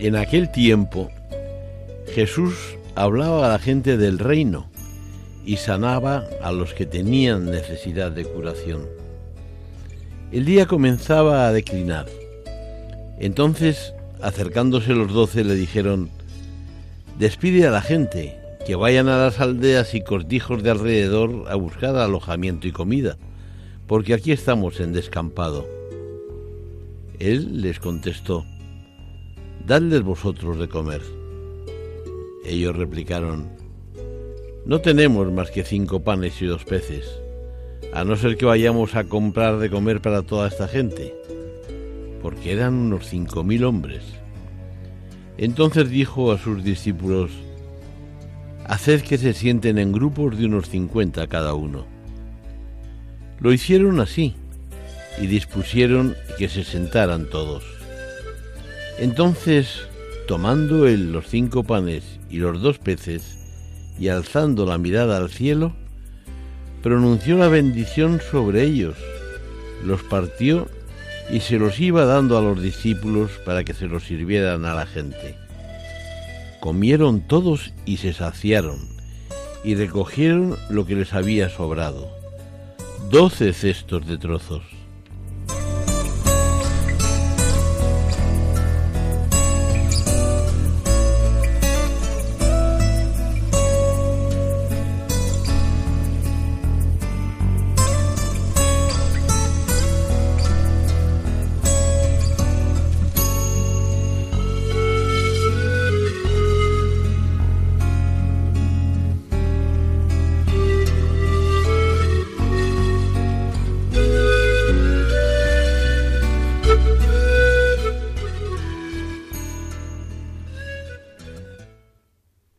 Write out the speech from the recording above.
En aquel tiempo Jesús hablaba a la gente del reino y sanaba a los que tenían necesidad de curación. El día comenzaba a declinar. Entonces, acercándose los doce, le dijeron, Despide a la gente, que vayan a las aldeas y cortijos de alrededor a buscar alojamiento y comida, porque aquí estamos en descampado. Él les contestó, Dadles vosotros de comer. Ellos replicaron, No tenemos más que cinco panes y dos peces, a no ser que vayamos a comprar de comer para toda esta gente, porque eran unos cinco mil hombres. Entonces dijo a sus discípulos, Haced que se sienten en grupos de unos cincuenta cada uno. Lo hicieron así, y dispusieron que se sentaran todos. Entonces, tomando él los cinco panes y los dos peces, y alzando la mirada al cielo, pronunció la bendición sobre ellos, los partió y se los iba dando a los discípulos para que se los sirvieran a la gente. Comieron todos y se saciaron, y recogieron lo que les había sobrado, doce cestos de trozos.